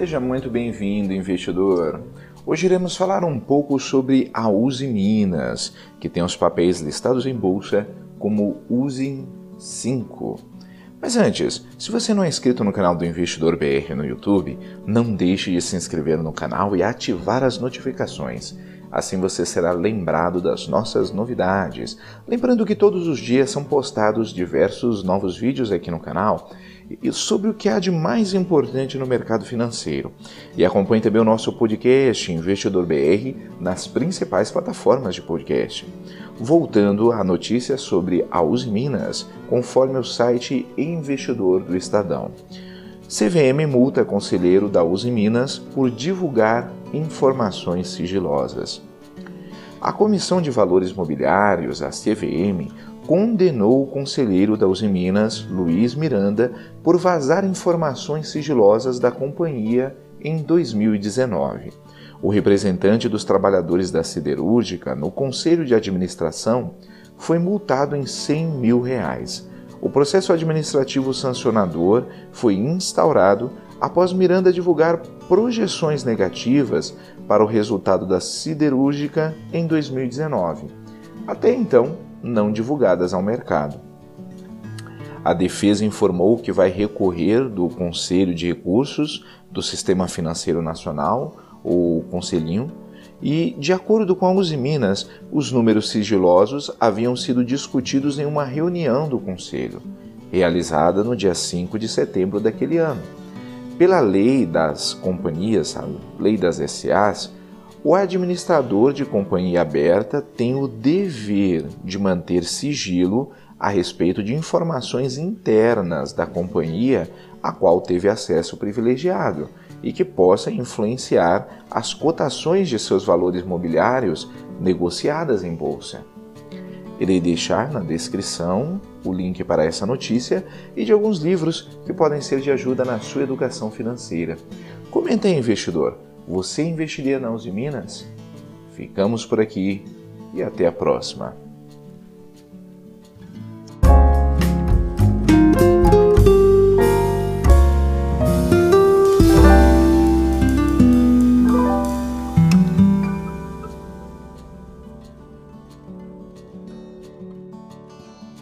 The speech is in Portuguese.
Seja muito bem-vindo, investidor. Hoje iremos falar um pouco sobre a Uzi Minas, que tem os papéis listados em bolsa como Uzi 5. Mas antes, se você não é inscrito no canal do Investidor BR no YouTube, não deixe de se inscrever no canal e ativar as notificações. Assim você será lembrado das nossas novidades. Lembrando que todos os dias são postados diversos novos vídeos aqui no canal sobre o que há de mais importante no mercado financeiro. E acompanhe também o nosso podcast Investidor BR nas principais plataformas de podcast. Voltando à notícia sobre a Uzi Minas, conforme o site Investidor do Estadão. CVM multa conselheiro da Uzi Minas por divulgar informações sigilosas. A Comissão de Valores Mobiliários, a CVM, condenou o conselheiro da Uzi Minas, Luiz Miranda, por vazar informações sigilosas da companhia em 2019. O representante dos trabalhadores da siderúrgica no conselho de administração foi multado em 100 mil reais. O processo administrativo sancionador foi instaurado após Miranda divulgar projeções negativas para o resultado da siderúrgica em 2019. Até então, não divulgadas ao mercado. A defesa informou que vai recorrer do Conselho de Recursos do Sistema Financeiro Nacional, o Conselhinho, e, de acordo com a Uzi Minas, os números sigilosos haviam sido discutidos em uma reunião do Conselho, realizada no dia 5 de setembro daquele ano. Pela lei das companhias, a lei das SAs, o administrador de companhia aberta tem o dever de manter sigilo a respeito de informações internas da companhia a qual teve acesso privilegiado e que possa influenciar as cotações de seus valores mobiliários negociadas em bolsa. Irei deixar na descrição o link para essa notícia e de alguns livros que podem ser de ajuda na sua educação financeira. Comenta aí, investidor você investiria na Uzi Minas? Ficamos por aqui e até a próxima.